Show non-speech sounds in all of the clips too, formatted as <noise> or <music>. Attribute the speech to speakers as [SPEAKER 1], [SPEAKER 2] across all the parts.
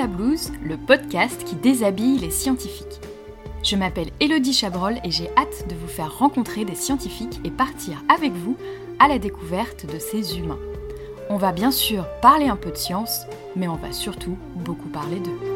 [SPEAKER 1] la le podcast qui déshabille les scientifiques. Je m'appelle Elodie Chabrol et j'ai hâte de vous faire rencontrer des scientifiques et partir avec vous à la découverte de ces humains. On va bien sûr parler un peu de science, mais on va surtout beaucoup parler d'eux.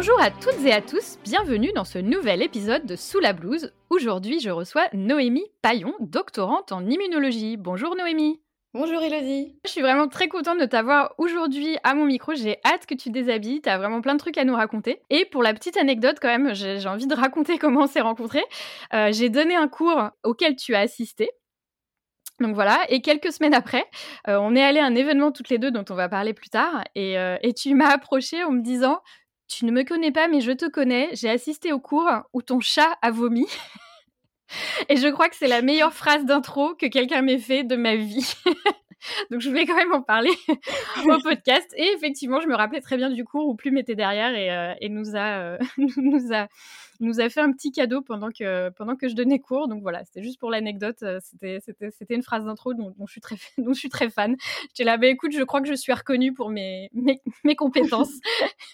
[SPEAKER 1] Bonjour à toutes et à tous, bienvenue dans ce nouvel épisode de Sous la blouse. Aujourd'hui, je reçois Noémie Paillon, doctorante en immunologie. Bonjour Noémie.
[SPEAKER 2] Bonjour Elodie.
[SPEAKER 1] Je suis vraiment très contente de t'avoir aujourd'hui à mon micro. J'ai hâte que tu déshabilles. T'as vraiment plein de trucs à nous raconter. Et pour la petite anecdote, quand même, j'ai envie de raconter <laughs> comment on s'est rencontrés. Euh, j'ai donné un cours auquel tu as assisté. Donc voilà, et quelques semaines après, euh, on est allé à un événement toutes les deux dont on va parler plus tard, et, euh, et tu m'as approché en me disant tu ne me connais pas, mais je te connais. J'ai assisté au cours où ton chat a vomi. <laughs> Et je crois que c'est la meilleure phrase d'intro que quelqu'un m'ait fait de ma vie. <laughs> Donc je voulais quand même en parler <laughs> au podcast. Et effectivement, je me rappelais très bien du cours où Plume était derrière et, euh, nous, a, euh, nous, a, nous a fait un petit cadeau pendant que, pendant que je donnais cours. Donc voilà, c'était juste pour l'anecdote. Euh, c'était, une phrase d'intro dont, je suis très, dont je suis très fan. J'étais là, bah, écoute, je crois que je suis reconnue pour mes, mes, mes compétences.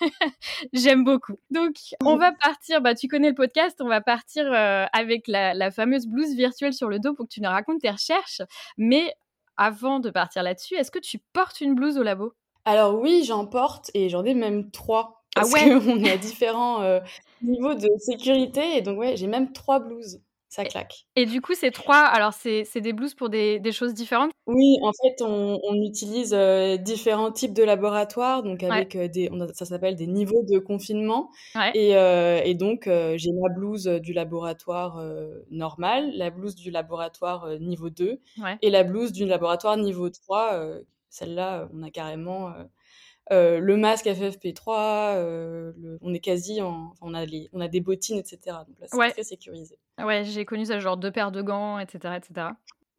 [SPEAKER 1] <laughs> J'aime beaucoup. Donc on va partir, bah, tu connais le podcast, on va partir avec la, la fameuse blouse virtuelle sur le dos pour que tu nous racontes tes recherches. Mais avant de partir là-dessus, est-ce que tu portes une blouse au labo?
[SPEAKER 2] Alors oui, j'en porte et j'en ai même trois. Ah parce ah ouais qu'on est à différents euh, niveaux de sécurité et donc ouais, j'ai même trois blouses. Ça claque.
[SPEAKER 1] Et du coup, ces trois, alors c'est des blouses pour des, des, choses différentes?
[SPEAKER 2] Oui, en fait, on, on utilise euh, différents types de laboratoires, donc avec ouais. euh, des, on a, ça s'appelle des niveaux de confinement. Ouais. Et, et, donc, j'ai la blouse du laboratoire normal, la blouse du laboratoire niveau 2 ouais. et la blouse du laboratoire niveau 3. Celle-là, on a carrément euh, le masque FFP3, euh, le, on est quasi en, on a les, on a des bottines, etc. Donc là, c'est ouais. très sécurisé.
[SPEAKER 1] Ouais, j'ai connu ça, genre deux paires de gants, etc., etc.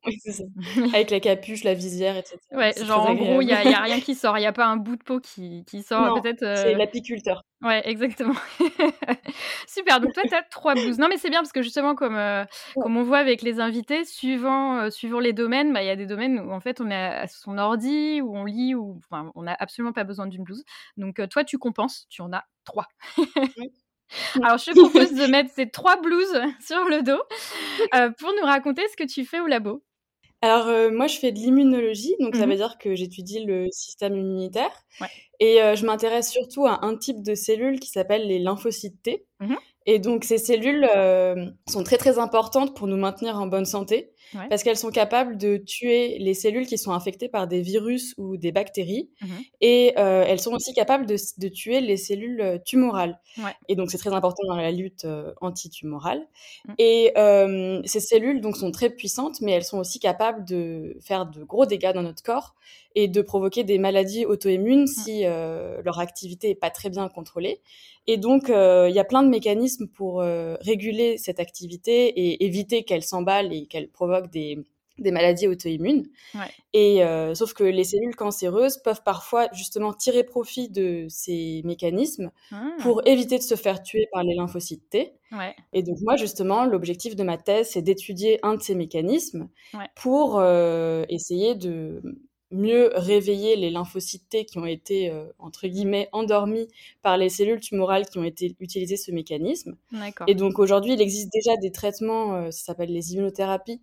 [SPEAKER 2] Oui, c'est ça. <laughs> Avec la capuche, la visière, etc.
[SPEAKER 1] Ouais, genre en gros, il n'y a, rien qui sort. Il n'y a pas un bout de peau qui, qui sort. peut-être. Euh...
[SPEAKER 2] C'est l'apiculteur.
[SPEAKER 1] Ouais, exactement. <laughs> Super. Donc toi, tu as trois blouses. Non, mais c'est bien parce que justement, comme, euh, ouais. comme on voit avec les invités, suivant, euh, suivant les domaines, bah, il y a des domaines où en fait on est à son ordi, où on lit, où enfin, on n'a absolument pas besoin d'une blouse. Donc toi, tu compenses. Tu en as trois. <laughs> Alors, je te propose de mettre ces trois blouses sur le dos euh, pour nous raconter ce que tu fais au labo.
[SPEAKER 2] Alors, euh, moi, je fais de l'immunologie, donc mmh ça veut dire que j'étudie le système immunitaire. Ouais. Et euh, je m'intéresse surtout à un type de cellules qui s'appelle les lymphocytes T. Mmh et donc, ces cellules euh, sont très, très importantes pour nous maintenir en bonne santé ouais. parce qu'elles sont capables de tuer les cellules qui sont infectées par des virus ou des bactéries. Mmh et euh, elles sont aussi capables de, de tuer les cellules euh, tumorales. Ouais. Et donc, c'est très important dans la lutte euh, antitumorale. Mmh. Et euh, ces cellules donc, sont très puissantes, mais elles sont aussi capables de faire de gros dégâts dans notre corps et de provoquer des maladies auto-immunes mmh. si euh, leur activité n'est pas très bien contrôlée. Et donc, il euh, y a plein de mécanismes pour euh, réguler cette activité et éviter qu'elle s'emballe et qu'elle provoque des, des maladies auto-immunes. Ouais. Et euh, sauf que les cellules cancéreuses peuvent parfois justement tirer profit de ces mécanismes mmh. pour éviter de se faire tuer par les lymphocytes T. Ouais. Et donc moi justement, l'objectif de ma thèse, c'est d'étudier un de ces mécanismes ouais. pour euh, essayer de mieux réveiller les lymphocytes T qui ont été, euh, entre guillemets, endormis par les cellules tumorales qui ont été utilisées ce mécanisme. Et donc aujourd'hui, il existe déjà des traitements, ça s'appelle les immunothérapies,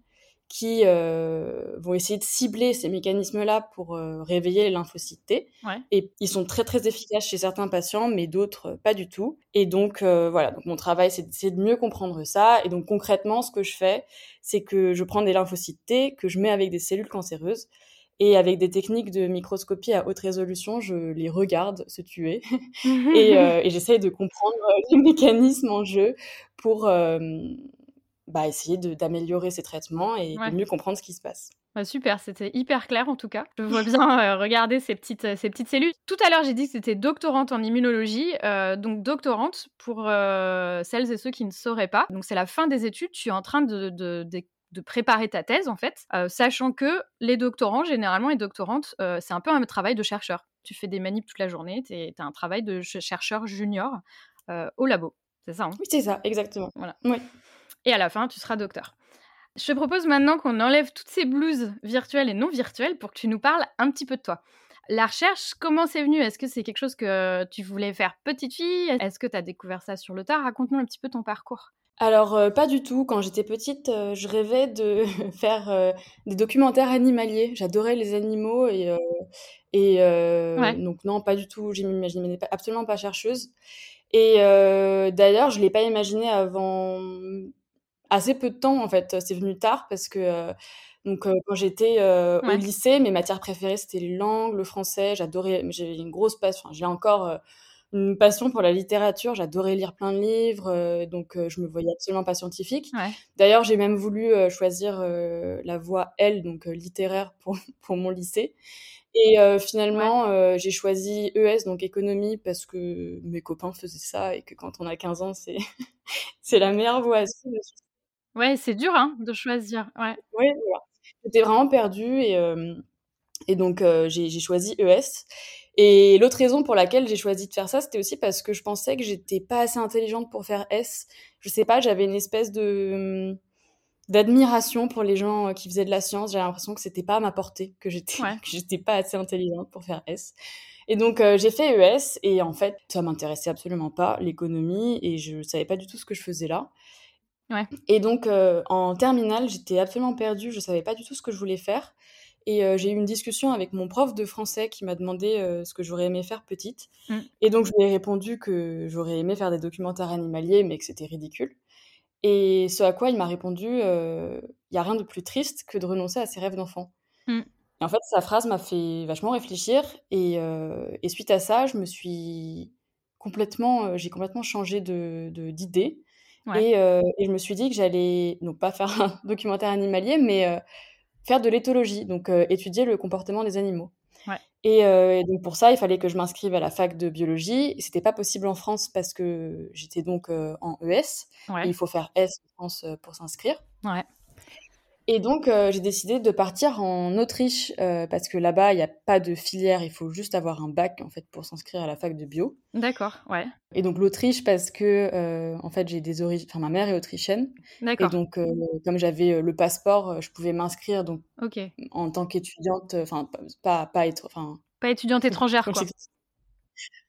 [SPEAKER 2] qui euh, vont essayer de cibler ces mécanismes-là pour euh, réveiller les lymphocytes T. Ouais. Et ils sont très très efficaces chez certains patients, mais d'autres euh, pas du tout. Et donc voilà, donc mon travail c'est de mieux comprendre ça. Et donc concrètement, ce que je fais, c'est que je prends des lymphocytes T que je mets avec des cellules cancéreuses et avec des techniques de microscopie à haute résolution, je les regarde se tuer <laughs> et, et j'essaye de comprendre les mécanismes en jeu pour bah, essayer d'améliorer ces traitements et ouais. de mieux comprendre ce qui se passe.
[SPEAKER 1] Bah super, c'était hyper clair en tout cas. Je vois bien euh, regarder ces petites, ces petites cellules. Tout à l'heure, j'ai dit que c'était doctorante en immunologie. Euh, donc, doctorante, pour euh, celles et ceux qui ne sauraient pas. Donc, c'est la fin des études. Tu es en train de, de, de de préparer ta thèse en fait, euh, sachant que les doctorants, généralement les doctorantes, euh, c'est un peu un travail de chercheur. Tu fais des manips toute la journée, tu as un travail de chercheur junior euh, au labo. C'est ça hein?
[SPEAKER 2] Oui, c'est ça, exactement.
[SPEAKER 1] Voilà.
[SPEAKER 2] Oui.
[SPEAKER 1] Et à la fin, tu seras docteur. Je te propose maintenant qu'on enlève toutes ces blouses virtuelles et non virtuelles pour que tu nous parles un petit peu de toi. La recherche, comment c'est venu? Est-ce que c'est quelque chose que tu voulais faire petite fille? Est-ce que tu as découvert ça sur le tard? Raconte-nous un petit peu ton parcours.
[SPEAKER 2] Alors, euh, pas du tout. Quand j'étais petite, euh, je rêvais de <laughs> faire euh, des documentaires animaliers. J'adorais les animaux et, et donc non, pas du tout. Je m'imaginais absolument pas chercheuse. Et d'ailleurs, je l'ai pas imaginé avant assez peu de temps en fait. C'est venu tard parce que donc quand j'étais au lycée, mes matières préférées c'était les langues, le français. J'adorais, j'ai une grosse passion. j'ai encore une passion pour la littérature. J'adorais lire plein de livres, donc je me voyais absolument pas scientifique. D'ailleurs, j'ai même voulu choisir la voie L, donc littéraire <laughs> pour, pour mon lycée. Et finalement, j'ai choisi ES, donc économie, parce que mes copains faisaient ça et que quand on a 15 ans, c'est <laughs> c'est la meilleure voie à suivre.
[SPEAKER 1] Ouais, c'est dur hein, de choisir. Ouais.
[SPEAKER 2] Oui, voilà. J'étais vraiment perdue et, et donc j'ai choisi ES. Et l'autre raison pour laquelle j'ai choisi de faire ça, c'était aussi parce que je pensais que j'étais pas assez intelligente pour faire S. Je sais pas, j'avais une espèce de hum, d'admiration pour les gens qui faisaient de la science. J'avais l'impression que c'était pas à ma portée, que j'étais <laughs> que j'étais pas assez intelligente pour faire S. Et donc j'ai fait ES et en fait ça m'intéressait absolument pas l'économie et je savais pas du tout ce que je faisais là. Ouais. Et donc en terminale j'étais absolument perdue, je savais pas du tout ce que je voulais faire. Et j'ai eu une discussion avec mon prof de français qui m'a demandé ce que j'aurais aimé faire petite. Mmh. Et donc, je lui ai répondu que j'aurais aimé faire des documentaires animaliers, mais que c'était ridicule. Et ce à quoi il m'a répondu il n'y a rien de plus triste que de renoncer à ses rêves d'enfant. Mmh. Et en fait, sa phrase m'a fait vachement réfléchir. Et, et, suite à ça, je me suis complètement, j'ai complètement changé de, d'idée. Et, et, je me suis dit que j'allais, non pas faire <laughs> un documentaire animalier, mais faire de l'éthologie, donc euh, étudier le comportement des animaux. Euh, et, donc pour ça, il fallait que je m'inscrive à la fac de biologie. C'était pas possible en France parce que j'étais donc euh, en ES. il faut faire S en France pour s'inscrire. Et donc, euh, j'ai décidé de partir en Autriche euh, parce que là-bas, il n'y a pas de filière, il faut juste avoir un bac en fait pour s'inscrire à la fac de bio.
[SPEAKER 1] D'accord, ouais.
[SPEAKER 2] Et donc l'Autriche parce que euh, en fait, j'ai des origines, enfin ma mère est autrichienne. D'accord. Et donc, comme j'avais le passeport, je pouvais m'inscrire donc en tant qu'étudiante, enfin pas pas être, enfin
[SPEAKER 1] pas étudiante étrangère quoi.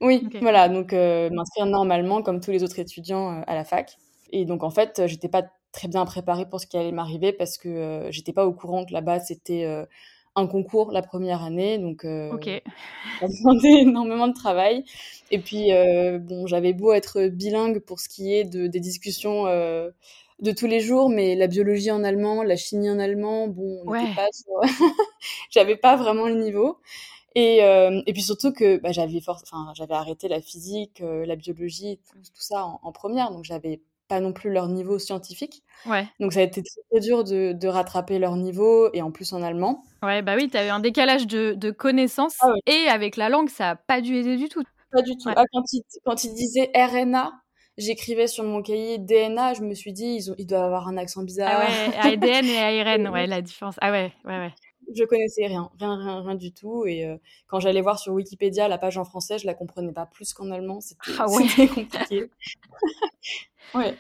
[SPEAKER 2] Oui, voilà, donc m'inscrire normalement comme tous les autres étudiants à la fac. Et donc en fait, j'étais pas très bien préparée pour ce qui allait m'arriver parce que euh, j'étais pas au courant que là-bas c'était euh, un concours la première année, donc euh, <laughs> ça demandait <laughs> énormément de travail. Et puis bon, j'avais beau être bilingue pour ce qui est de, des discussions de tous les jours, mais la biologie en allemand, la chimie en allemand, bon, <laughs> j'avais pas vraiment le niveau. Et, et puis surtout que bah, j'avais enfin j'avais arrêté la physique, la biologie, tout, tout ça en, en première, donc j'avais pas non plus leur niveau scientifique. Ouais. Donc ça a été très, dur de, de, rattraper leur niveau et en plus en allemand.
[SPEAKER 1] Ouais, bah oui, tu eu un décalage de, de connaissances ah et avec la langue, ça a pas dû aider du tout.
[SPEAKER 2] Pas du tout. Ah, quand, ils, quand ils disaient RNA, j'écrivais sur mon cahier DNA, je me suis dit, ils, ont, ils doivent avoir un accent bizarre.
[SPEAKER 1] Ah ouais, ADN et ARN, <laughs> ouais, la différence. Ah ouais, ouais, ouais.
[SPEAKER 2] Je connaissais rien, rien, rien, rien du tout. Et euh, quand j'allais voir sur Wikipédia la page en français, je la comprenais pas plus qu'en allemand. C'était ah ouais. compliqué. <laughs> Ouais.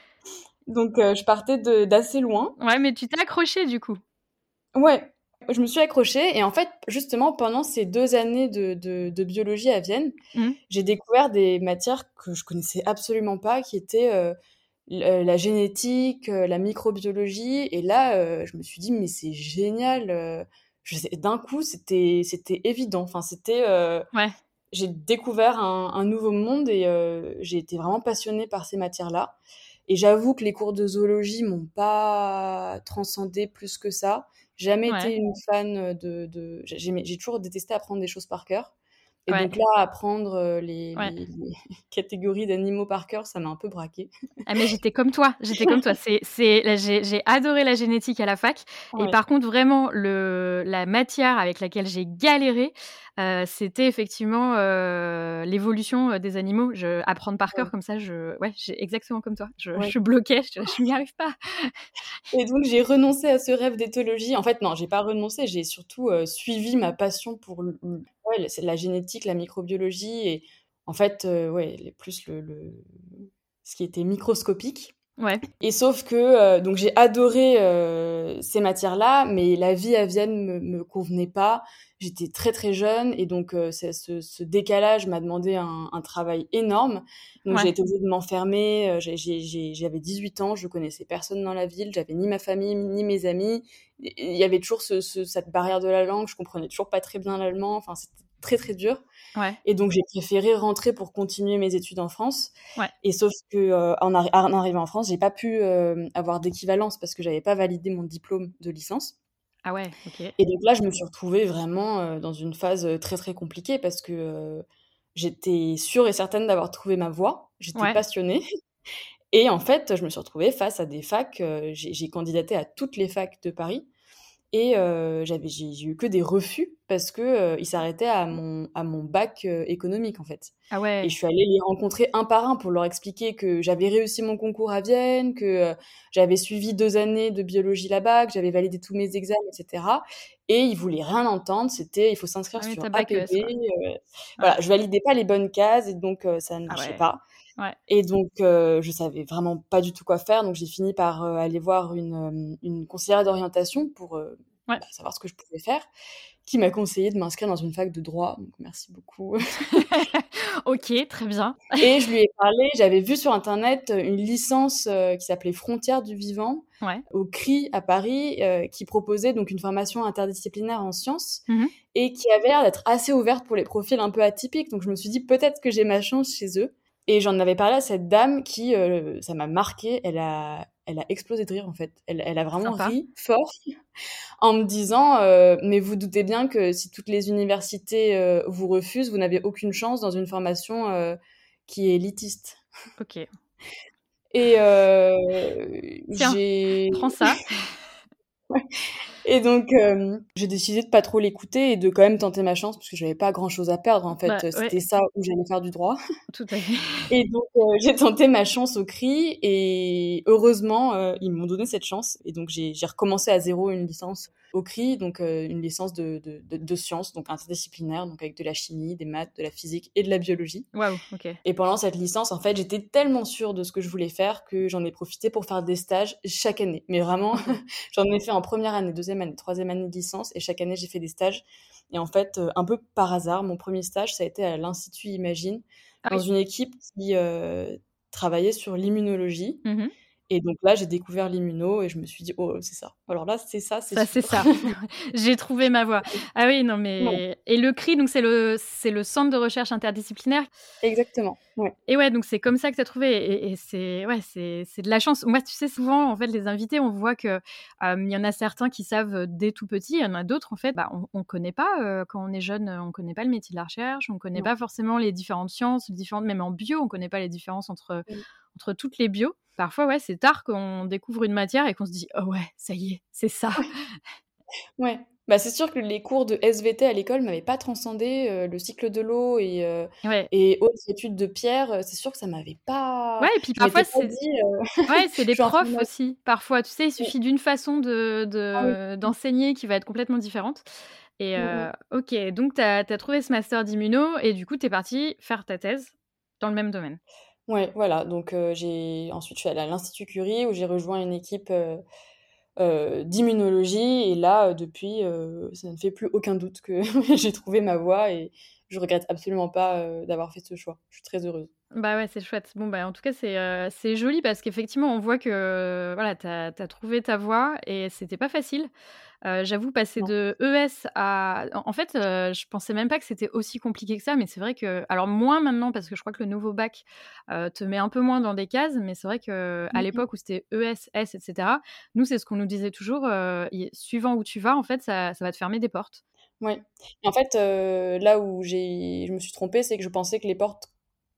[SPEAKER 2] Donc, euh, je partais d'assez loin.
[SPEAKER 1] Ouais, mais tu t'es accrochée du coup.
[SPEAKER 2] Ouais, je me suis accrochée et en fait, justement, pendant ces deux années de, de, biologie à Vienne, mmh. j'ai découvert des matières que je connaissais absolument pas, qui étaient euh, la génétique, la microbiologie. Et là, je me suis dit, mais c'est génial. D'un coup, c'était évident. Enfin, c'était. ouais. J'ai découvert un, un, nouveau monde et j'ai été vraiment passionnée par ces matières-là. Et j'avoue que les cours de zoologie m'ont pas transcendé plus que ça. Jamais été une fan de. de... J'ai toujours détesté apprendre des choses par cœur. Et donc là, apprendre euh, les, <laughs> catégories d'animaux par cœur, ça m'a un peu braqué.
[SPEAKER 1] Ah mais j'étais comme toi, j'étais comme toi. <laughs> C'est, j'ai adoré la génétique à la fac. Et par contre, vraiment, le, la matière avec laquelle j'ai galéré, euh, c'était effectivement euh, l'évolution des animaux. Je, apprendre par cœur comme ça, je, ouais, j'ai exactement comme toi. Je, je bloquais, je, n'y arrive pas.
[SPEAKER 2] Et donc j'ai renoncé à ce rêve d'éthologie. En fait, non, j'ai pas renoncé. J'ai surtout suivi ma passion pour ouais, c'est la génétique, la microbiologie et en fait, ouais, plus le, ce qui était microscopique.
[SPEAKER 1] Ouais.
[SPEAKER 2] Et sauf que donc j'ai adoré ces matières-là, mais la vie à Vienne me, me convenait pas. J'étais très très jeune et donc ce, ce, décalage m'a demandé un, un, travail énorme. Donc j'ai été obligée de m'enfermer. J'avais 18 ans, je connaissais personne dans la ville, j'avais ni ma famille ni mes amis. Il y avait toujours ce, cette barrière de la langue, je comprenais toujours pas très bien l'allemand. Enfin, c'était très très dur. Et donc j'ai préféré rentrer pour continuer mes études en France. Et sauf que euh, en, arrivant en France, j'ai pas pu euh, avoir d'équivalence parce que j'avais pas validé mon diplôme de licence.
[SPEAKER 1] Ah ouais.
[SPEAKER 2] Et donc là, je me suis retrouvée vraiment euh, dans une phase très très compliquée parce que j'étais sûre et certaine d'avoir trouvé ma voie. J'étais passionnée. Et en fait, je me suis retrouvée face à des facs. j'ai candidaté à toutes les facs de Paris. Et euh, j'avais, j'ai, eu que des refus parce que euh, ils s'arrêtaient à mon, à mon bac euh, économique en fait.
[SPEAKER 1] Ah ouais.
[SPEAKER 2] Et je suis allée les rencontrer un par un pour leur expliquer que j'avais réussi mon concours à Vienne, que j'avais suivi deux années de biologie là-bas, que j'avais validé tous mes examens, etc. Et ils voulaient rien entendre. C'était, il faut s'inscrire ah sur APB. Voilà, je validais pas les bonnes cases et donc ça ne ah marchait pas.
[SPEAKER 1] Ouais.
[SPEAKER 2] Et donc, euh, je savais vraiment pas du tout quoi faire. Donc, j'ai fini par euh, aller voir une, une conseillère d'orientation pour bah, savoir ce que je pouvais faire, qui m'a conseillé de m'inscrire dans une fac de droit. Donc, merci beaucoup. <laughs>
[SPEAKER 1] ok, très bien. <laughs>
[SPEAKER 2] Et je lui ai parlé. J'avais vu sur Internet une licence qui s'appelait Frontières du vivant au CRI à Paris, qui proposait donc une formation interdisciplinaire en sciences mmh et qui avait l'air d'être assez ouverte pour les profils un peu atypiques. Donc, je me suis dit peut-être que j'ai ma chance chez eux. Et j'en avais parlé à cette dame qui, euh, ça m'a marqué, elle a, elle a explosé de rire en fait. Elle, elle a vraiment ri fort <laughs> en me disant euh, Mais vous doutez bien que si toutes les universités euh, vous refusent, vous n'avez aucune chance dans une formation qui est élitiste.
[SPEAKER 1] Ok.
[SPEAKER 2] Et j'ai.
[SPEAKER 1] Prends ça. <laughs> <laughs>
[SPEAKER 2] Et donc, euh, j'ai décidé de pas trop l'écouter et de quand même tenter ma chance parce que j'avais pas grand chose à perdre. En fait, bah, c'était ça où j'allais faire du droit.
[SPEAKER 1] Tout à fait. <laughs>
[SPEAKER 2] Et donc, euh, j'ai tenté ma chance au CRI et heureusement, euh, ils m'ont donné cette chance. Et donc, j'ai recommencé à zéro une licence au CRI, donc une licence de, de, de, de, sciences, donc interdisciplinaire, donc avec de la chimie, des maths, de la physique et de la biologie.
[SPEAKER 1] Waouh, ok.
[SPEAKER 2] Et pendant cette licence, en fait, j'étais tellement sûre de ce que je voulais faire que j'en ai profité pour faire des stages chaque année. Mais vraiment, <laughs> <laughs> j'en ai fait en première année, deuxième année, troisième année de licence, et chaque année j'ai fait des stages. Et en fait, euh, un peu par hasard, mon premier stage, ça a été à l'Institut Imagine, ah dans une équipe qui euh, travaillait sur l'immunologie. Mmh et donc là, j'ai découvert l'immuno et je me suis dit, oh, c'est ça. Alors là, c'est ça, c'est
[SPEAKER 1] ça. C'est ça. <laughs> <laughs> j'ai trouvé ma voie. Ah oui, non, mais. Et le CRI, donc c'est le, c'est le centre de recherche interdisciplinaire.
[SPEAKER 2] Exactement. Ouais.
[SPEAKER 1] Et ouais, donc c'est comme ça que tu as trouvé. Et, c'est, ouais, c'est, c'est de la chance. Moi, tu sais, souvent, en fait, les invités, on voit qu'il il y en a certains qui savent dès tout petit. Il y en a d'autres, en fait, bah, on ne connaît pas, euh, quand on est jeune, on ne connaît pas le métier de la recherche, on ne connaît pas forcément les différentes sciences, différentes, même en bio, on ne connaît pas les différences entre entre toutes les bios. Parfois, ouais, c'est tard qu'on découvre une matière et qu'on se dit oh ouais, ça y est, c'est ça.
[SPEAKER 2] ouais. <laughs> Bah, c'est sûr que les cours de SVT à l'école m'avaient pas transcendé euh, le cycle de l'eau et, euh, et autres études de pierre. Euh, c'est sûr que ça m'avait pas.
[SPEAKER 1] Ouais, et puis parfois c'est ouais, c'est <laughs> des profs aussi. Parfois, tu sais, il suffit d'une façon de, ah d'enseigner qui va être complètement différente. Et ok, donc tu as, as, trouvé ce master d'immuno et du coup, tu es parti faire ta thèse dans le même domaine.
[SPEAKER 2] Ouais, voilà, donc j'ai ensuite je suis allée à l'Institut Curie où j'ai rejoint une équipe, d'immunologie et là, depuis, ça ne fait plus aucun doute que <laughs> j'ai trouvé ma voie et je regrette absolument pas, d'avoir fait ce choix. Je suis très heureuse.
[SPEAKER 1] Bah ouais, c'est chouette. Bon, bah, en tout cas, c'est c'est joli parce qu'effectivement, on voit que voilà, tu as, trouvé ta voie et c'était pas facile. J'avoue, passer de ES à. En fait, je pensais même pas que c'était aussi compliqué que ça, mais c'est vrai que. Alors, moins maintenant, parce que je crois que le nouveau bac te met un peu moins dans des cases, mais c'est vrai qu'à à mmh l'époque où c'était ES, S, etc., nous, c'est ce qu'on nous disait toujours suivant où tu vas, en fait, ça, ça va te fermer des portes.
[SPEAKER 2] Oui. En fait, là où je me suis trompée, c'est que je pensais que les portes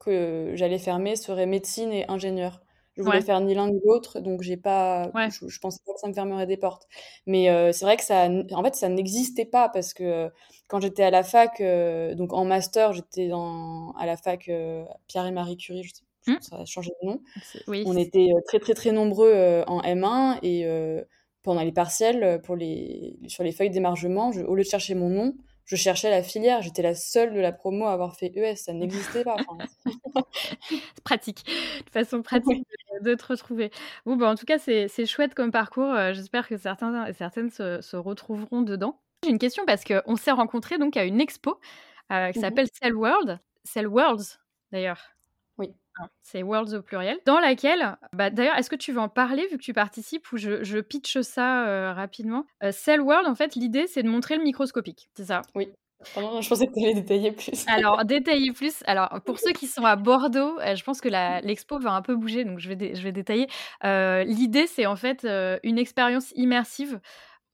[SPEAKER 2] que j'allais fermer seraient médecine et ingénieur. Je voulais faire ni l'un ni l'autre, donc j'ai pas, je, pensais pas que ça me fermerait des portes. Mais euh, c'est vrai que ça, en fait, ça n'existait pas parce que euh, quand j'étais à la fac, euh, donc en master, j'étais à la fac Pierre et Marie Curie, je sais, mmh. ça a changé de nom. On était très très très nombreux en M1 et pendant les partiels, pour les sur les feuilles d'émargement, au lieu de chercher mon nom, je cherchais la filière. J'étais la seule de la promo à avoir fait ES. Ça n'existait pas. <laughs>
[SPEAKER 1] pratique. De façon pratique de te retrouver. Bon, bah, en tout cas, c'est chouette comme parcours. J'espère que certains et certaines se, se retrouveront dedans. J'ai une question parce qu'on s'est rencontrés donc à une expo qui mmh s'appelle Cell World. Cell Worlds, d'ailleurs. Hein, c'est Worlds au pluriel. Dans laquelle, bah, d'ailleurs, est-ce que tu veux en parler vu que tu participes ou je, je pitche ça rapidement? Cell World, en fait, l'idée, c'est de montrer le microscopique. C'est ça?
[SPEAKER 2] Oui. je pensais que tu allais détailler plus.
[SPEAKER 1] Alors, <laughs> détailler plus. Alors, pour ceux qui sont à Bordeaux, je pense que l'expo va un peu bouger, donc je vais, je vais détailler. L'idée, c'est en fait une expérience immersive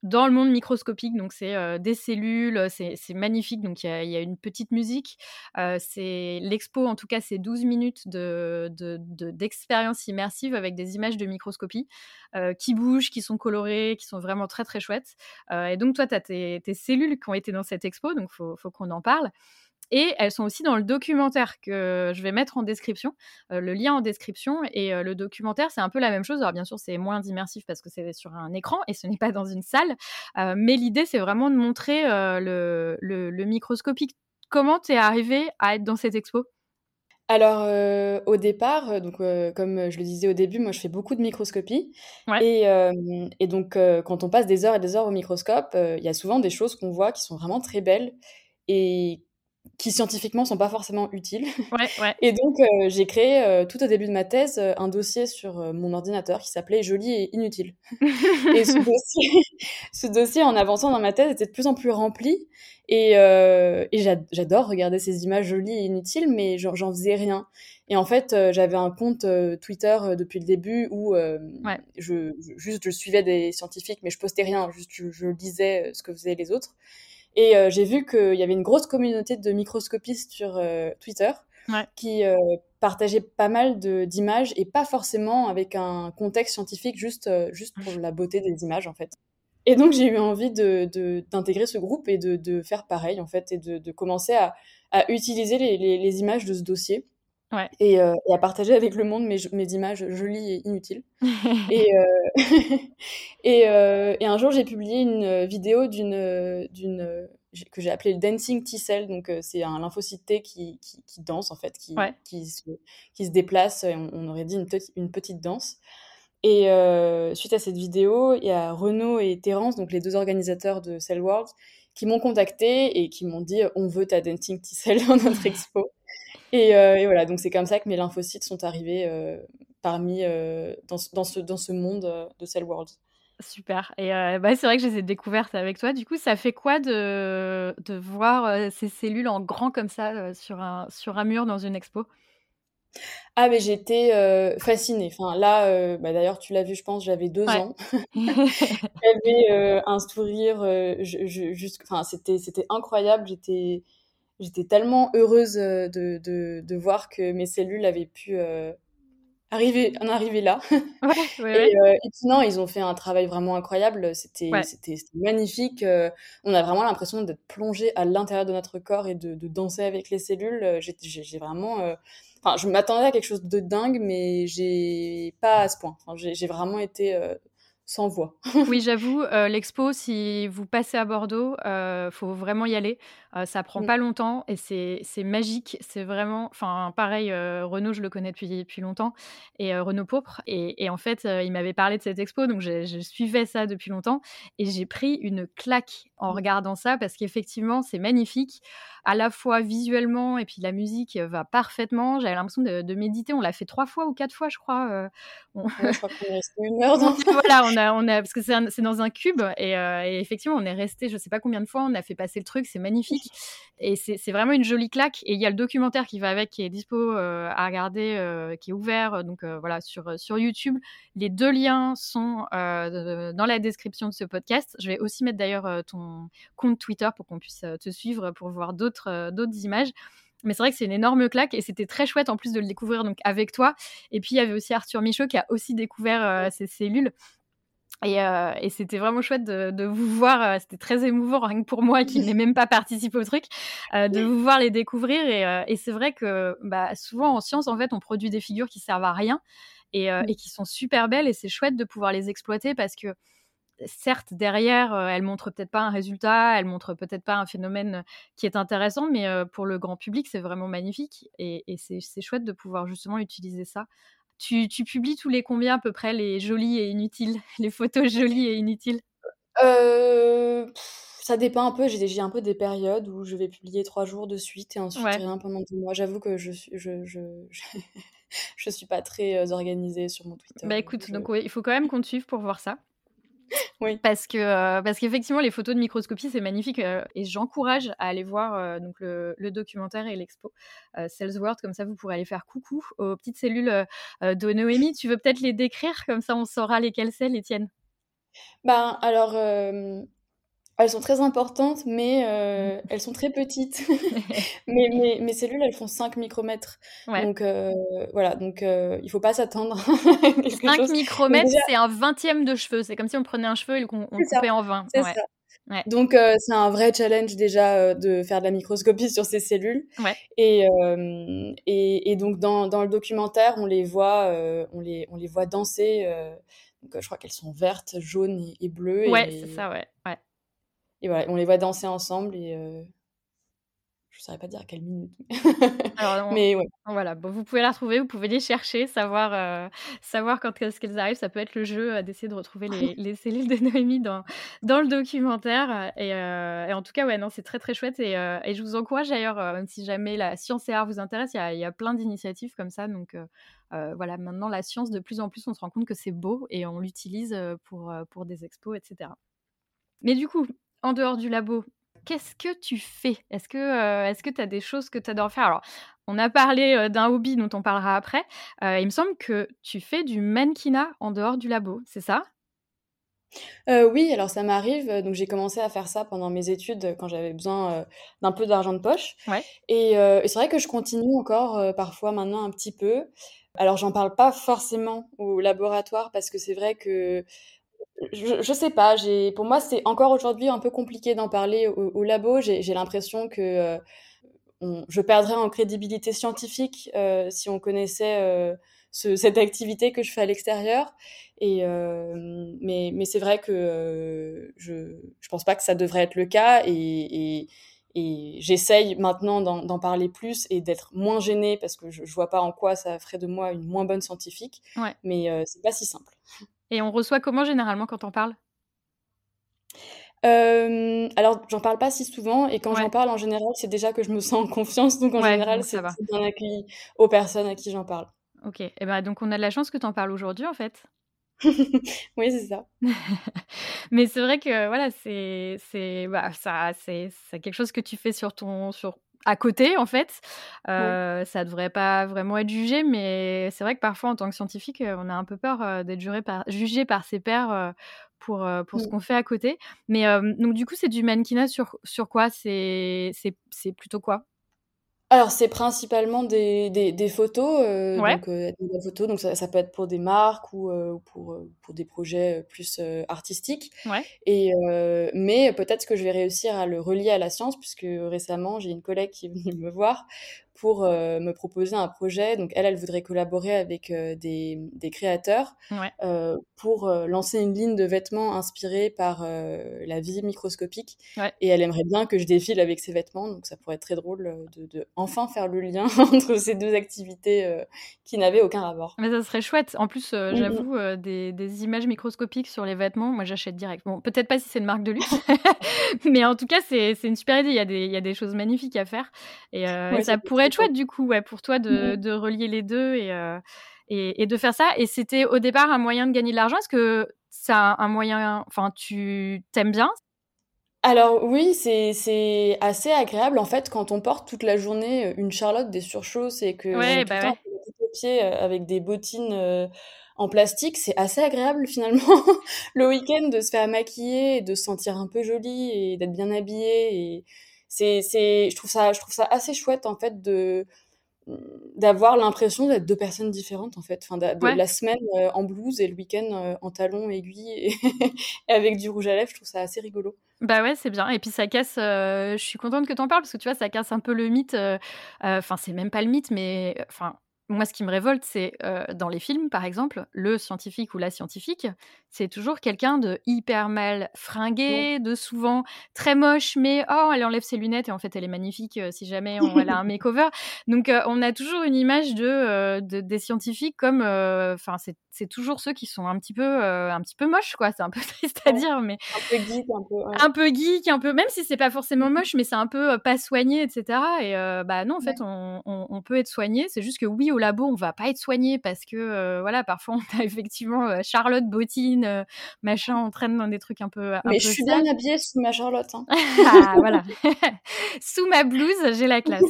[SPEAKER 1] dans le monde microscopique. Donc, c'est des cellules, c'est magnifique. Donc, il y, a une petite musique. c'est L'expo, en tout cas, c'est 12 minutes d'expérience de, immersive avec des images de microscopie qui bougent, qui sont colorées, qui sont vraiment très, très chouettes. et donc, toi, tu as tes, cellules qui ont été dans cette expo. Donc, faut qu'on en parle. Et elles sont aussi dans le documentaire que je vais mettre en description, euh, le lien en description. Et euh, le documentaire, c'est un peu la même chose. Alors bien sûr, c'est moins immersif parce que c'est sur un écran et ce n'est pas dans une salle. Euh, mais l'idée, c'est vraiment de montrer le, le, microscopique. Comment tu es arrivé à être dans cette expo?
[SPEAKER 2] Alors, au départ, donc, comme je le disais au début, moi, je fais beaucoup de microscopie et et donc, quand on passe des heures et des heures au microscope, il y a souvent des choses qu'on voit qui sont vraiment très belles et qui scientifiquement sont pas forcément utiles.
[SPEAKER 1] Ouais, ouais.
[SPEAKER 2] Et donc euh, j'ai créé euh, tout au début de ma thèse euh, un dossier sur mon ordinateur qui s'appelait Joli et inutile. <laughs> et ce <laughs> dossier, ce dossier, en avançant dans ma thèse, était de plus en plus rempli. Et, et j'adore regarder ces images jolies et inutiles, mais j'en faisais rien. Et en fait, j'avais un compte Twitter depuis le début où je, juste je suivais des scientifiques, mais je postais rien, juste je, je lisais ce que faisaient les autres. Et euh, j'ai vu qu'il y avait une grosse communauté de microscopistes sur euh, Twitter qui euh, partageaient pas mal d'images et pas forcément avec un contexte scientifique, juste, juste pour la beauté des images en fait. Et donc j'ai eu envie d'intégrer de, ce groupe et de, de, faire pareil en fait et de, commencer à, à utiliser les, les, les, images de ce dossier et, euh, et, à partager avec le monde mes, mes images jolies et inutiles. <laughs> et, euh, <laughs> et, euh, et, un jour, j'ai publié une vidéo d'une, d'une, que j'ai appelée le Dancing T-Cell. Donc, c'est un lymphocyte T qui, qui, qui, danse, en fait, qui, qui, se, qui se déplace. On, aurait dit une, une petite danse. Et suite à cette vidéo, il y a Renaud et Terence, donc les deux organisateurs de Cell World, qui m'ont contacté et qui m'ont dit on veut ta Dancing T-Cell <laughs> dans notre expo. Euh, et, voilà, donc c'est comme ça que mes lymphocytes sont arrivés euh, parmi euh, dans, dans, ce, dans ce monde de Cell World.
[SPEAKER 1] Super. Et bah, c'est vrai que j'ai cette découverte avec toi. Du coup, ça fait quoi de, de voir ces cellules en grand comme ça sur, un, sur un mur dans une expo?
[SPEAKER 2] Ah mais j'étais fascinée. Enfin là, bah, d'ailleurs tu l'as vu, je pense, j'avais deux ans. <laughs> <laughs> j'avais un sourire, juste, enfin c'était c'était incroyable. J'étais j'étais tellement heureuse euh, de, de, de, voir que mes cellules avaient pu euh, arriver, en arriver là. <laughs>
[SPEAKER 1] Ouais, ouais, et,
[SPEAKER 2] euh, et, puis non, ils ont fait un travail vraiment incroyable. C'était c'était magnifique. on a vraiment l'impression d'être plongé à l'intérieur de notre corps et de, de danser avec les cellules. J'ai vraiment... Enfin, je m'attendais à quelque chose de dingue, mais j'ai pas à ce point. Enfin, j'ai vraiment été sans voix.
[SPEAKER 1] oui, j'avoue, l'expo, si vous passez à Bordeaux, il faut vraiment y aller. Euh, ça prend mmh. pas longtemps et c'est magique. C'est vraiment, enfin, pareil, euh, Renaud, je le connais depuis, depuis longtemps, et euh, Renaud Pourpre. Et, et, en fait, il m'avait parlé de cette expo, donc je, suivais ça depuis longtemps. Et j'ai pris une claque en mmh. regardant ça parce qu'effectivement, c'est magnifique, à la fois visuellement, et puis la musique va parfaitement. J'avais l'impression de, méditer. On l'a fait trois fois ou quatre fois, je crois.
[SPEAKER 2] On... je crois qu'on est resté une heure. <laughs>
[SPEAKER 1] voilà, on a, on a, parce que c'est dans un cube, et, et effectivement, on est resté, je sais pas combien de fois, on a fait passer le truc, c'est magnifique. Et c'est vraiment une jolie claque. Et il y a le documentaire qui va avec, qui est dispo euh, à regarder, euh, qui est ouvert donc euh, voilà sur, sur YouTube. Les deux liens sont dans la description de ce podcast. Je vais aussi mettre d'ailleurs ton compte Twitter pour qu'on puisse te suivre pour voir d'autres d'autres images. Mais c'est vrai que c'est une énorme claque et c'était très chouette en plus de le découvrir donc avec toi. Et puis il y avait aussi Arthur Michaud qui a aussi découvert ces cellules. Euh, et, c'était vraiment chouette de, vous voir. Euh, c'était très émouvant, rien que pour moi qui n'ai même pas participé au truc, euh, de vous voir les découvrir. Et, c'est vrai que bah, souvent en science, en fait, on produit des figures qui servent à rien et, et qui sont super belles. Et c'est chouette de pouvoir les exploiter parce que certes, derrière, elles montrent peut-être pas un résultat, elles montrent peut-être pas un phénomène qui est intéressant, mais pour le grand public, c'est vraiment magnifique. Et, et c'est chouette de pouvoir justement utiliser ça Tu, tu, publies tous les combien à peu près les jolies et inutiles, <laughs> les photos jolies et inutiles?
[SPEAKER 2] Euh, Ça dépend un peu. J'ai un peu des périodes où je vais publier trois jours de suite et ensuite rien pendant deux mois. J'avoue que je je, je, <laughs> je, suis pas très organisée sur mon Twitter.
[SPEAKER 1] Bah écoute, donc, il faut quand même qu'on te suive pour voir ça.
[SPEAKER 2] Oui. <laughs>
[SPEAKER 1] Parce que euh, parce qu'effectivement les photos de microscopie c'est magnifique euh, et j'encourage à aller voir euh, donc le, documentaire et l'expo Cells World comme ça vous pourrez aller faire coucou aux petites cellules de Noémie. Tu veux peut-être les décrire? Comme ça on saura lesquelles c'est les tiennes.
[SPEAKER 2] Ben alors elles sont très importantes, mais euh, <laughs> elles sont très petites. <laughs> mais mes, mes, cellules, elles font 5 micromètres. Donc euh, voilà, donc euh, il faut pas s'attendre. <laughs>
[SPEAKER 1] 5 micromètres, c'est un vingtième de cheveux. C'est comme si on prenait un cheveu et qu'on coupait en 20.
[SPEAKER 2] C'est ça. Donc c'est un vrai challenge déjà de faire de la microscopie sur ces cellules. Et, et, et, donc dans, dans, le documentaire, on les voit, on les, on les voit danser. donc je crois qu'elles sont vertes, jaunes et, et bleues.
[SPEAKER 1] Ouais, c'est ça, ouais. ouais.
[SPEAKER 2] Et voilà, on les voit danser ensemble et euh, je ne saurais pas dire à quelle minute. <laughs> mais ouais.
[SPEAKER 1] Voilà, bon, vous pouvez la retrouver, vous pouvez les chercher, savoir, euh, savoir quand est-ce qu'elles arrivent. Ça peut être le jeu euh, d'essayer de retrouver les, <laughs> les, cellules de Noémie dans, dans le documentaire. Et, et en tout cas, ouais, non, c'est très très chouette. Et, et, je vous encourage d'ailleurs, même si jamais la science et art vous intéresse, il y a, y a, plein d'initiatives comme ça. Donc voilà, maintenant la science, de plus en plus, on se rend compte que c'est beau et on l'utilise pour, pour des expos, etc. Mais du coup, en dehors du labo, qu'est-ce que tu fais? Est-ce que euh, est-ce que tu as des choses que tu adores faire? Alors, on a parlé euh, d'un hobby dont on parlera après. Euh, il me semble que tu fais du mannequinat en dehors du labo, c'est ça?
[SPEAKER 2] Oui, alors ça m'arrive. Donc j'ai commencé à faire ça pendant mes études quand j'avais besoin d'un peu d'argent de poche. Et, et c'est vrai que je continue encore parfois maintenant un petit peu. Alors j'en parle pas forcément au laboratoire parce que c'est vrai que je, je sais pas, j'ai, pour moi, c'est encore aujourd'hui un peu compliqué d'en parler au, labo. J'ai, l'impression que euh, je perdrais en crédibilité scientifique euh, si on connaissait euh, cette activité que je fais à l'extérieur. Et, mais, mais c'est vrai que je, je pense pas que ça devrait être le cas. Et, et, et j'essaye maintenant d'en, parler plus et d'être moins gênée parce que je, je vois pas en quoi ça ferait de moi une moins bonne scientifique.
[SPEAKER 1] Ouais.
[SPEAKER 2] Mais c'est pas si simple.
[SPEAKER 1] Et on reçoit comment généralement quand on parle?
[SPEAKER 2] Euh, alors, j'en parle pas si souvent, et quand j'en parle, en général, c'est déjà que je me sens en confiance, donc en général, c'est bien accueilli aux personnes à qui j'en parle.
[SPEAKER 1] Ok, et eh ben, donc on a de la chance que tu en parles aujourd'hui, en fait. <laughs>
[SPEAKER 2] oui, c'est ça. <laughs>
[SPEAKER 1] Mais c'est vrai que voilà, c'est c'est bah, ça c'est quelque chose que tu fais sur ton sur à côté, en fait. Euh, Ça devrait pas vraiment être jugé, mais c'est vrai que parfois, en tant que scientifique, euh, on a un peu peur euh, d'être jugé par ses pairs euh, pour, pour ce qu'on fait à côté. Mais donc, du coup, c'est du mannequinat sur, sur quoi? C'est plutôt quoi?
[SPEAKER 2] Alors, c'est principalement des, des, photos, euh, donc euh, des photos, donc ça, ça, peut être pour des marques ou euh, pour, pour des projets plus artistiques.
[SPEAKER 1] Ouais.
[SPEAKER 2] Et, mais peut-être que je vais réussir à le relier à la science, puisque récemment, j'ai une collègue qui est venue <laughs> me voir pour euh, me proposer un projet. Donc elle, elle voudrait collaborer avec euh, des, des, créateurs euh, pour lancer une ligne de vêtements inspirée par la vie microscopique. Et elle aimerait bien que je défile avec ces vêtements. Donc ça pourrait être très drôle de, de enfin faire le lien <laughs> entre ces deux activités qui n'avaient aucun rapport.
[SPEAKER 1] Mais ça serait chouette. En plus, mm, mm. j'avoue, des, des, images microscopiques sur les vêtements, moi j'achète direct. Bon, peut-être pas si c'est une marque de luxe, <laughs> mais en tout cas, c'est une super idée. Il y, a des, il y a des choses magnifiques à faire. Et ça pourrait être chouette du coup, ouais, pour toi de, mmh. relier les deux euh, et, et, de faire ça. Et c'était au départ un moyen de gagner de l'argent. Est-ce que c'est un moyen, enfin, tu t'aimes bien?
[SPEAKER 2] Alors oui, c'est assez agréable en fait quand on porte toute la journée euh, une charlotte des surchausses et que
[SPEAKER 1] ouais, bah ouais.
[SPEAKER 2] pied euh, avec des bottines en plastique, c'est assez agréable finalement <laughs> le week-end de se faire maquiller et de se sentir un peu jolie et d'être bien habillée et c'est, c'est, je trouve ça, je trouve ça assez chouette en fait de d'avoir l'impression d'être deux personnes différentes en fait, enfin de, la semaine euh, en blouse et le week-end euh, en talons aiguilles et, <laughs> avec du rouge à lèvres, je trouve ça assez rigolo.
[SPEAKER 1] Bah ouais, c'est bien. Et puis ça casse. Euh, je suis contente que tu en parles parce que tu vois, ça casse un peu le mythe. Enfin, c'est même pas le mythe, mais enfin, moi, ce qui me révolte, c'est dans les films, par exemple, le scientifique ou la scientifique, c'est toujours quelqu'un de hyper mal fringué, de souvent très moche, mais oh, elle enlève ses lunettes et en fait, elle est magnifique si jamais on, elle a un <laughs> makeover. Donc, on a toujours une image de, des scientifiques comme, enfin, c'est toujours ceux qui sont un petit peu, un petit peu moches, quoi. C'est un peu <laughs> triste à dire, mais
[SPEAKER 2] un peu geek, un peu,
[SPEAKER 1] un peu geek, un peu, même si c'est pas forcément <laughs> moche, mais c'est un peu pas soigné, etc. Et bah non, en fait, on, on peut être soigné. C'est juste que oui, au labo, on va pas être soigné parce que euh, voilà, parfois on a <laughs> effectivement euh, Charlotte bottine, euh, machin, on traîne dans des trucs un peu.
[SPEAKER 2] mais je suis bien habillée sous ma Charlotte. Hein. <laughs>
[SPEAKER 1] ah, voilà, <laughs> sous ma blouse, j'ai la classe.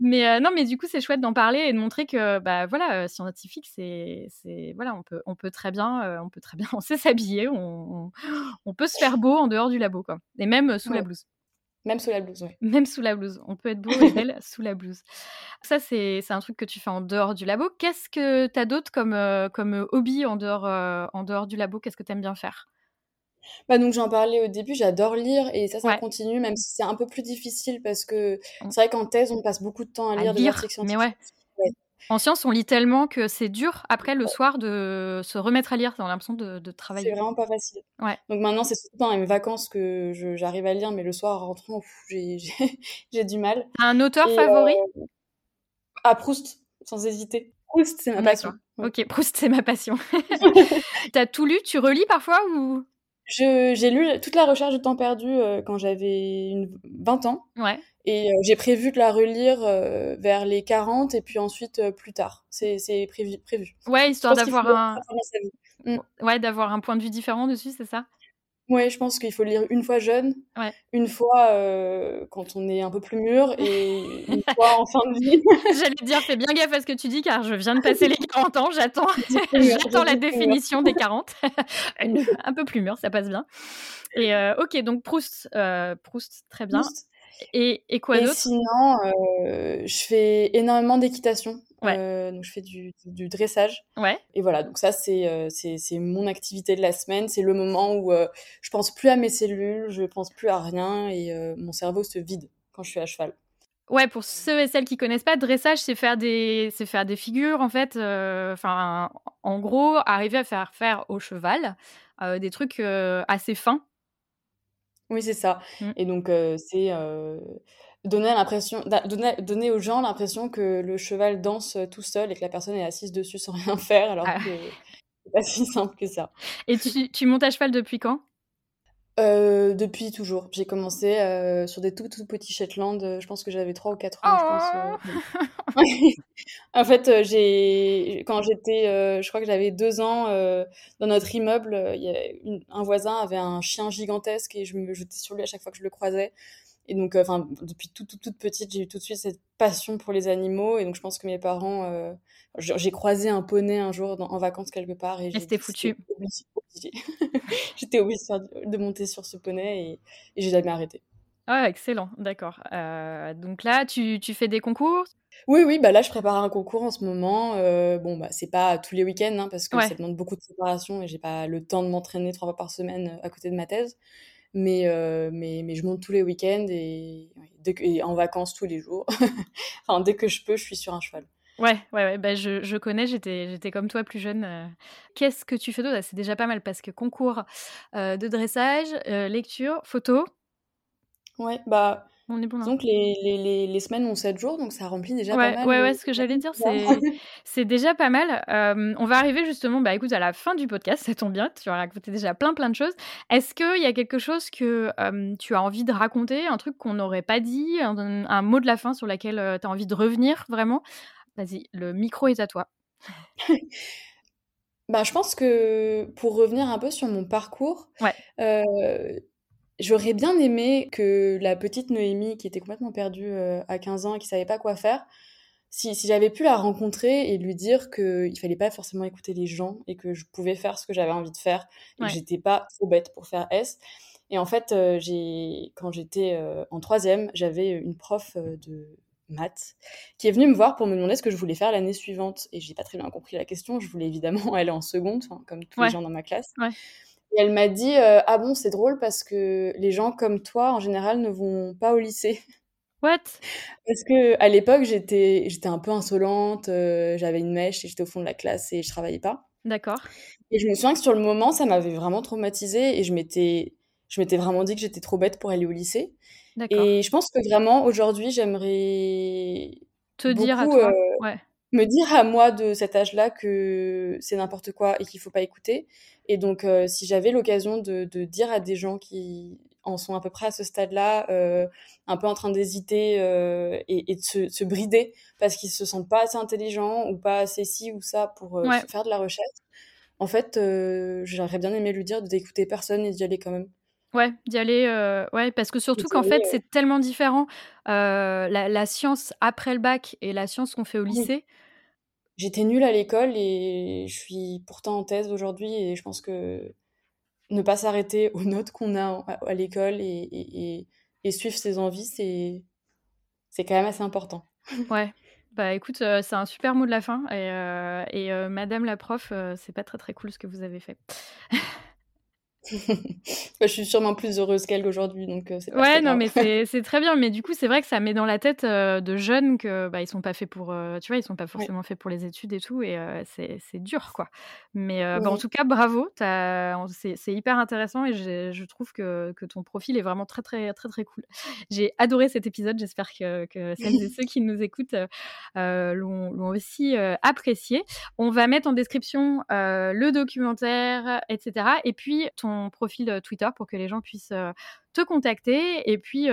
[SPEAKER 1] Mais non, mais du coup, c'est chouette d'en parler et de montrer que, bah voilà, scientifique, c'est, c'est, voilà, on peut, on peut très bien, on peut très bien, on sait s'habiller, on, on, peut se faire beau en dehors du labo, quoi, et même sous la blouse.
[SPEAKER 2] Même sous la blouse, oui.
[SPEAKER 1] Même sous la blouse. On peut être beau et belle sous la blouse. Ça, c'est un truc que tu fais en dehors du labo. Qu'est-ce que tu as d'autre comme, euh, comme hobby en dehors, euh, en dehors du labo? Qu'est-ce que tu aimes bien faire?
[SPEAKER 2] Bah donc j'en parlais au début, j'adore lire et ça, ça continue, même si c'est un peu plus difficile parce que c'est vrai qu'en thèse, on passe beaucoup de temps à, lire, des articles
[SPEAKER 1] scientifiques. Mais ouais. En science, on lit tellement que c'est dur après le soir de se remettre à lire. On a l'impression de, de, travailler.
[SPEAKER 2] C'est vraiment pas facile. Ouais. Donc maintenant, c'est surtout dans mes vacances que j'arrive à lire, mais le soir, en rentrant, <laughs> j'ai du mal.
[SPEAKER 1] Un auteur favori?
[SPEAKER 2] euh, À Proust, sans hésiter. Proust, c'est ma passion.
[SPEAKER 1] Ok, Proust, c'est ma passion. <laughs> T'as tout lu? Tu relis parfois ou?
[SPEAKER 2] J'ai lu toute la recherche de temps perdu euh, quand j'avais 20 ans. Ouais. Et euh, j'ai prévu de la relire euh, vers les 40 et puis ensuite plus tard. C'est prévu, prévu.
[SPEAKER 1] Ouais, histoire d'avoir un... Mm. Ouais, d'avoir un point de vue différent dessus, c'est ça?
[SPEAKER 2] Ouais, je pense qu'il faut lire une fois jeune, une fois quand on est un peu plus mûr et <laughs> une fois en fin de vie. <laughs>
[SPEAKER 1] J'allais dire, fais bien gaffe à ce que tu dis car je viens de passer les <laughs> 40 ans, j'attends j'attends la définition des 40. un peu plus mûr, ça passe bien. Et ok, donc Proust, Proust, très bien. Et, et quoi d'autre?
[SPEAKER 2] Sinon, euh, je fais énormément d'équitation. Euh, donc je fais du, du, dressage. Ouais. Et voilà, donc ça c'est euh, c'est mon activité de la semaine. C'est le moment où je pense plus à mes cellules, je pense plus à rien et mon cerveau se vide quand je suis à cheval.
[SPEAKER 1] Ouais, pour ceux et celles qui connaissent pas, dressage, c'est faire des, c'est faire des figures en fait. Enfin, en gros, arriver à faire faire au cheval des trucs assez fins
[SPEAKER 2] oui, c'est ça. Mmh. Et donc, c'est donner l'impression, donner, donner aux gens l'impression que le cheval danse tout seul et que la personne est assise dessus sans <laughs> rien faire, alors ah. que c'est pas si simple que ça.
[SPEAKER 1] Et tu, tu montes à cheval depuis quand?
[SPEAKER 2] Euh, depuis toujours. J'ai commencé euh, sur des tout, tout petits Shetland. Euh, je pense que j'avais 3 ou 4 ans. Je pense, oh <laughs> en fait, j'ai quand j'étais, je crois que j'avais 2 ans, dans notre immeuble, il y a un voisin avait un chien gigantesque et je me jetais sur lui à chaque fois que je le croisais. Et donc, enfin, depuis toute, toute, petite, j'ai eu tout de suite cette passion pour les animaux. Et donc, je pense que mes parents, j'ai croisé un poney un jour en vacances quelque part. Et,
[SPEAKER 1] c'était foutu. <laughs>
[SPEAKER 2] J'étais obligée de, monter sur ce poney et, et j'ai jamais arrêté.
[SPEAKER 1] Ah, excellent, d'accord. Euh, donc là, tu, tu, fais des concours?
[SPEAKER 2] Oui, oui, bah là, je prépare un concours en ce moment. Euh, bon, bah, c'est pas tous les week-ends, hein, parce que ça demande beaucoup de préparation et j'ai pas le temps de m'entraîner trois fois par semaine euh, à côté de ma thèse. Mais, mais, mais je monte tous les week-ends et, et en vacances tous les jours. <laughs> enfin, dès que je peux, je suis sur un cheval.
[SPEAKER 1] Ouais, ouais, ouais. Bah, je, je connais, j'étais, j'étais comme toi plus jeune. Euh. Qu'est-ce que tu fais d'autre? C'est déjà pas mal parce que concours euh, de dressage, euh, lecture, photo.
[SPEAKER 2] Ouais, bah, On est bon donc les, les, les, les semaines ont 7 jours, donc ça remplit déjà
[SPEAKER 1] pas
[SPEAKER 2] mal
[SPEAKER 1] ouais, ouais, ce que j'allais dire, c'est, <laughs> c'est déjà pas mal. on va arriver justement, bah écoute, à la fin du podcast, ça tombe bien, tu as raconté déjà plein plein de choses. Est-ce qu'il y a quelque chose que tu as envie de raconter, un truc qu'on n'aurait pas dit, un, un mot de la fin sur lequel tu as envie de revenir vraiment? Vas-y, le micro est à toi. <laughs>
[SPEAKER 2] bah, je pense que pour revenir un peu sur mon parcours, euh, j'aurais bien aimé que la petite Noémie, qui était complètement perdue euh, à 15 ans et qui savait pas quoi faire, si, j'avais pu la rencontrer et lui dire qu'il fallait pas forcément écouter les gens et que je pouvais faire ce que j'avais envie de faire et que j'étais pas trop bête pour faire S. Et en fait, euh, j'ai quand j'étais en troisième, j'avais une prof de maths, qui est venue me voir pour me demander ce que je voulais faire l'année suivante. Et j'ai pas très bien compris la question. Je voulais évidemment <laughs> aller en seconde, comme tous les gens dans ma classe. Et elle m'a dit euh, Ah bon, c'est drôle parce que les gens comme toi, en général, ne vont pas au lycée. <laughs>
[SPEAKER 1] What?
[SPEAKER 2] Parce que à l'époque, j'étais j'étais un peu insolente, j'avais une mèche et j'étais au fond de la classe et je travaillais pas.
[SPEAKER 1] D'accord.
[SPEAKER 2] Et je me souviens que sur le moment, ça m'avait vraiment traumatisée et je m'étais je m'étais vraiment dit que j'étais trop bête pour aller au lycée. Et je pense que vraiment aujourd'hui, j'aimerais
[SPEAKER 1] te dire à toi, ouais.
[SPEAKER 2] Me dire à moi de cet âge-là que c'est n'importe quoi et qu'il faut pas écouter. Et donc, si j'avais l'occasion de, de, dire à des gens qui en sont à peu près à ce stade-là, un peu en train d'hésiter et, et, de se, se brider parce qu'ils se sentent pas assez intelligents ou pas assez ci ou ça pour faire de la recherche. En fait, j'aurais bien aimé lui dire d'écouter personne et d'y aller quand même.
[SPEAKER 1] Ouais, d'y aller, ouais, parce que surtout qu'en fait, c'est tellement différent, la, la, science après le bac et la science qu'on fait au lycée.
[SPEAKER 2] J'étais nulle à l'école et je suis pourtant en thèse aujourd'hui et je pense que ne pas s'arrêter aux notes qu'on a à, l'école et, et, et, suivre ses envies, c'est, c'est quand même assez important.
[SPEAKER 1] Ouais. Bah écoute, c'est un super mot de la fin et, et Madame la prof, c'est pas très très cool ce que vous avez fait. <laughs>
[SPEAKER 2] Bah, je suis sûrement plus heureuse qu'elle aujourd'hui, donc euh, c'est pas
[SPEAKER 1] Ouais, non, mais <laughs> c'est très bien. Mais du coup, c'est vrai que ça met dans la tête euh, de jeunes que bah, ils sont pas faits pour, euh, tu vois, ils sont pas forcément faits pour les études et tout, et c'est dur, quoi. Mais bah, en tout cas, bravo. C'est hyper intéressant et je trouve que, que, ton profil est vraiment très, très, très, très cool. J'ai adoré cet épisode. J'espère que, que, celles et <laughs> ceux qui nous écoutent l'ont aussi apprécié. On va mettre en description le documentaire, etc. Et puis ton profil Twitter pour que les gens puissent te contacter et puis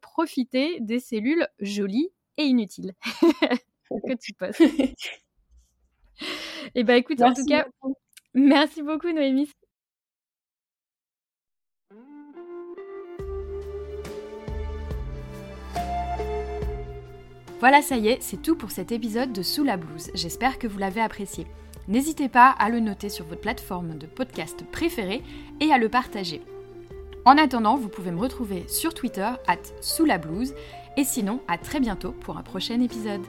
[SPEAKER 1] profiter des cellules jolies et inutiles <laughs> que tu postes. et eh ben écoute, en tout cas, merci beaucoup Noémie. Voilà, ça y est, c'est tout pour cet épisode de Sous la blouse. J'espère que vous l'avez apprécié. N'hésitez pas à le noter sur votre plateforme de podcast préférée et à le partager. En attendant, vous pouvez me retrouver sur Twitter, at sous la blouse, et sinon, à très bientôt pour un prochain épisode.